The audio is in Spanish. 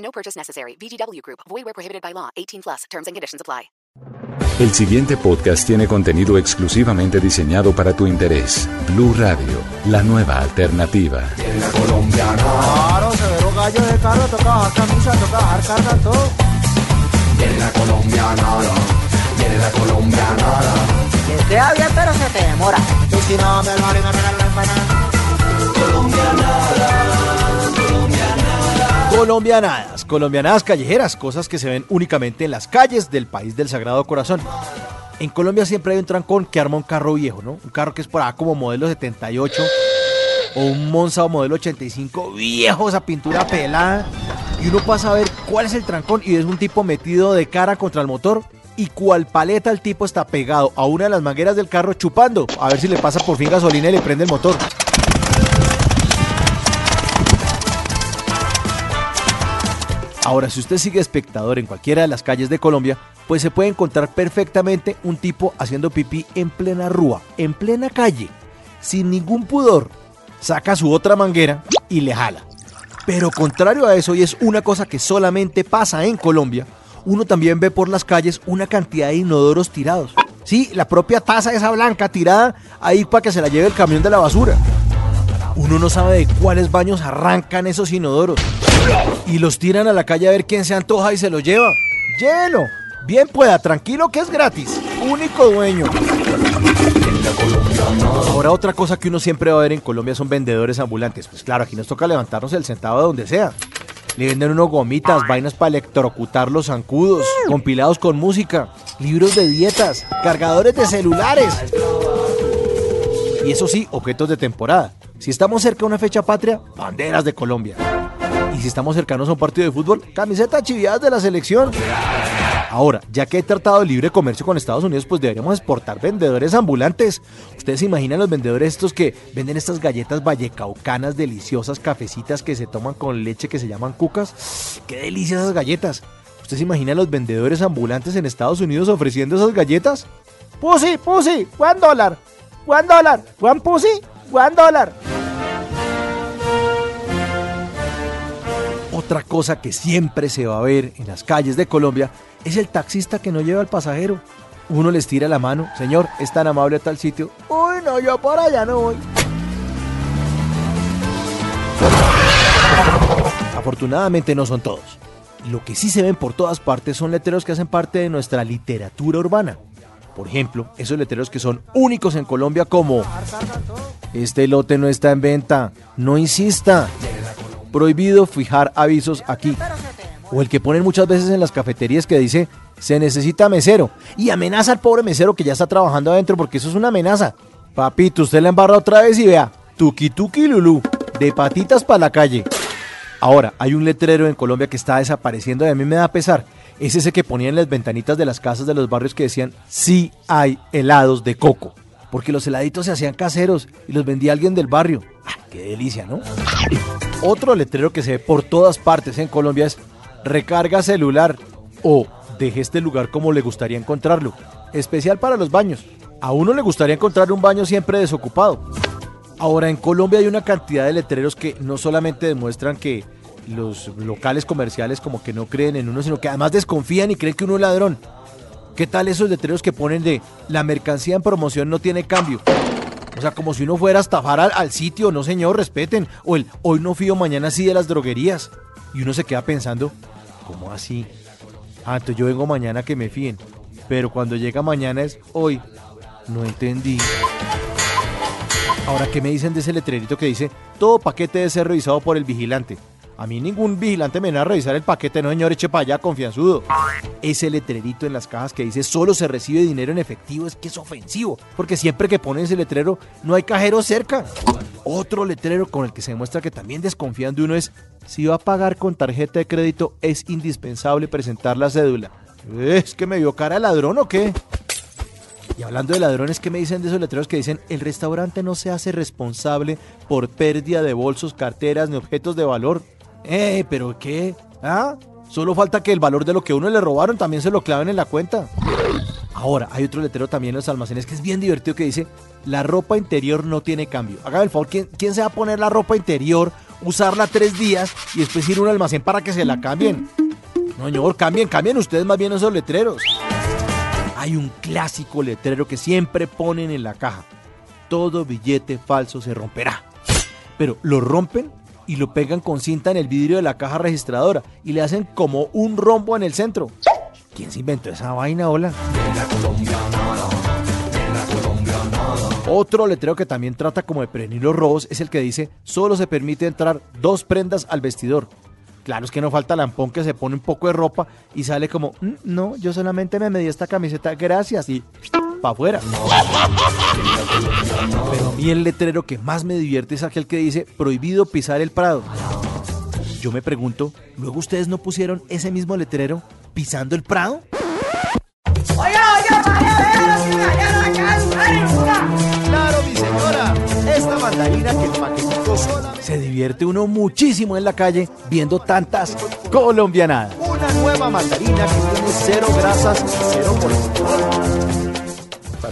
No purchase necessary. VGW Group. Void where prohibited by law. 18 plus. Terms and conditions apply. El siguiente podcast tiene contenido exclusivamente diseñado para tu interés. Blue Radio, la nueva alternativa. Claro, severo gallo de carro, toca bajar camisa, toca bajar carga, todo. Viene la colombiana, viene la colombiana. Que queda bien, pero se te demora. Y si no, me lo haré, me regalan la empanada. Colombianadas, colombianadas callejeras, cosas que se ven únicamente en las calles del país del Sagrado Corazón. En Colombia siempre hay un trancón que arma un carro viejo, ¿no? Un carro que es por acá como modelo 78 o un Monza o modelo 85 viejo, esa pintura pelada. Y uno pasa a ver cuál es el trancón y es un tipo metido de cara contra el motor y cual paleta el tipo está pegado a una de las mangueras del carro chupando. A ver si le pasa por fin gasolina y le prende el motor. Ahora, si usted sigue espectador en cualquiera de las calles de Colombia, pues se puede encontrar perfectamente un tipo haciendo pipí en plena rúa, en plena calle, sin ningún pudor. Saca su otra manguera y le jala. Pero contrario a eso, y es una cosa que solamente pasa en Colombia, uno también ve por las calles una cantidad de inodoros tirados. Sí, la propia taza esa blanca tirada ahí para que se la lleve el camión de la basura. Uno no sabe de cuáles baños arrancan esos inodoros. Y los tiran a la calle a ver quién se antoja y se los lleva. Llévelo. Bien pueda, tranquilo que es gratis. Único dueño. Ahora otra cosa que uno siempre va a ver en Colombia son vendedores ambulantes. Pues claro, aquí nos toca levantarnos el centavo de donde sea. Le venden unos gomitas, vainas para electrocutar los zancudos, compilados con música, libros de dietas, cargadores de celulares. Y eso sí, objetos de temporada. Si estamos cerca de una fecha patria, banderas de Colombia. Y si estamos cercanos a un partido de fútbol, camisetas chiviadas de la selección. Ahora, ya que he tratado de libre comercio con Estados Unidos, pues deberíamos exportar vendedores ambulantes. ¿Ustedes se imaginan los vendedores estos que venden estas galletas vallecaucanas deliciosas, cafecitas que se toman con leche que se llaman cucas? ¡Qué delicias esas galletas! ¿Ustedes se imaginan los vendedores ambulantes en Estados Unidos ofreciendo esas galletas? Pussy, pussy, one dólar, one dólar, one pussy, one dólar. Otra cosa que siempre se va a ver en las calles de Colombia es el taxista que no lleva al pasajero. Uno les tira la mano, señor, es tan amable a tal sitio. Uy, no, yo por allá no voy. Afortunadamente no son todos. Lo que sí se ven por todas partes son letreros que hacen parte de nuestra literatura urbana. Por ejemplo, esos letreros que son únicos en Colombia como Este lote no está en venta, no insista. Prohibido fijar avisos aquí. O el que ponen muchas veces en las cafeterías que dice se necesita mesero y amenaza al pobre mesero que ya está trabajando adentro porque eso es una amenaza. Papito, usted la embarra otra vez y vea, tuki tuki lulú, de patitas para la calle. Ahora, hay un letrero en Colombia que está desapareciendo y a mí me da pesar. Es ese que ponían en las ventanitas de las casas de los barrios que decían, sí hay helados de coco. Porque los heladitos se hacían caseros y los vendía alguien del barrio. ¡Ah, ¡Qué delicia, ¿no? Otro letrero que se ve por todas partes en Colombia es recarga celular o deje este lugar como le gustaría encontrarlo. Especial para los baños. A uno le gustaría encontrar un baño siempre desocupado. Ahora, en Colombia hay una cantidad de letreros que no solamente demuestran que los locales comerciales como que no creen en uno, sino que además desconfían y creen que uno es ladrón. ¿Qué tal esos letreros que ponen de la mercancía en promoción no tiene cambio? O sea, como si uno fuera a estafar al, sitio, no señor, respeten. O el hoy no fío, mañana sí de las droguerías. Y uno se queda pensando, ¿cómo así? Ah, entonces yo vengo mañana que me fíen. Pero cuando llega mañana es hoy. No entendí. Ahora, ¿qué me dicen de ese letrerito que dice todo paquete debe ser revisado por el vigilante? A mí ningún vigilante me viene a revisar el paquete, no señor, eche para allá, confianzudo. Ese letrerito en las cajas que dice solo se recibe dinero en efectivo es que es ofensivo, porque siempre que ponen ese letrero no hay cajero cerca. Otro letrero con el que se demuestra que también desconfían de uno es si va a pagar con tarjeta de crédito es indispensable presentar la cédula. ¿Es que me vio cara de ladrón o qué? Y hablando de ladrones, ¿qué me dicen de esos letreros que dicen el restaurante no se hace responsable por pérdida de bolsos, carteras ni objetos de valor? Eh, pero ¿qué? ¿Ah? Solo falta que el valor de lo que uno le robaron también se lo claven en la cuenta. Ahora, hay otro letrero también en los almacenes que es bien divertido que dice, la ropa interior no tiene cambio. Hágame el favor, ¿quién, ¿quién se va a poner la ropa interior, usarla tres días y después ir a un almacén para que se la cambien? No, señor, cambien, cambien ustedes más bien esos letreros. Hay un clásico letrero que siempre ponen en la caja. Todo billete falso se romperá. Pero lo rompen y lo pegan con cinta en el vidrio de la caja registradora y le hacen como un rombo en el centro. ¿Quién se inventó esa vaina, hola? Otro letrero que también trata como de prevenir los robos es el que dice solo se permite entrar dos prendas al vestidor. Claro, es que no falta lampón que se pone un poco de ropa y sale como, "Mm, no, yo solamente me medí esta camiseta, gracias, y para afuera. Pero a mí el letrero que más me divierte es aquel que dice, prohibido pisar el prado. Yo me pregunto, ¿luego ustedes no pusieron ese mismo letrero pisando el prado? Claro, mi señora, esta mandarina que el paquetico sola. Se divierte uno muchísimo en la calle viendo tantas colombianadas. Una nueva mandarina que tiene cero grasas, cero colesterol.